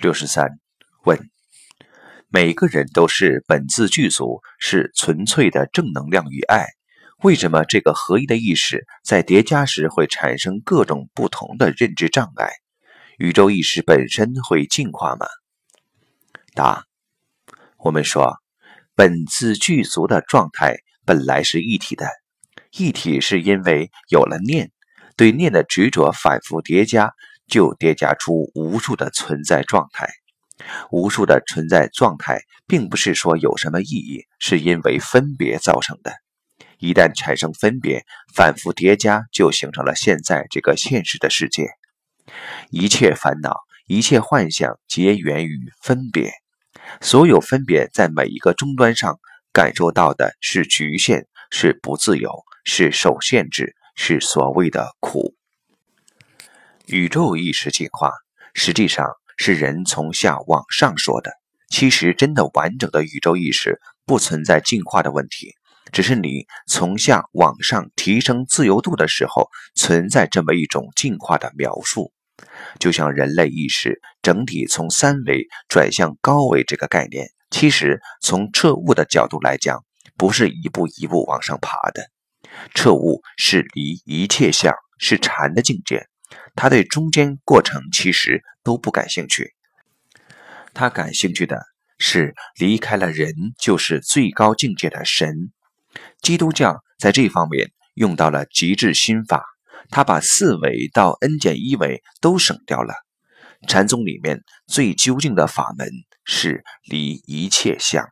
六十三问：每个人都是本自具足，是纯粹的正能量与爱。为什么这个合一的意识在叠加时会产生各种不同的认知障碍？宇宙意识本身会进化吗？答：我们说，本自具足的状态本来是一体的，一体是因为有了念，对念的执着反复叠加。就叠加出无数的存在状态，无数的存在状态，并不是说有什么意义，是因为分别造成的。一旦产生分别，反复叠加，就形成了现在这个现实的世界。一切烦恼，一切幻想，皆源于分别。所有分别在每一个终端上感受到的是局限，是不自由，是受限制，是所谓的苦。宇宙意识进化实际上是人从下往上说的。其实，真的完整的宇宙意识不存在进化的问题，只是你从下往上提升自由度的时候，存在这么一种进化的描述。就像人类意识整体从三维转向高维这个概念，其实从彻悟的角度来讲，不是一步一步往上爬的。彻悟是离一切相，是禅的境界。他对中间过程其实都不感兴趣，他感兴趣的是离开了人就是最高境界的神。基督教在这方面用到了极致心法，他把四维到 n 减一维都省掉了。禅宗里面最究竟的法门是离一切相。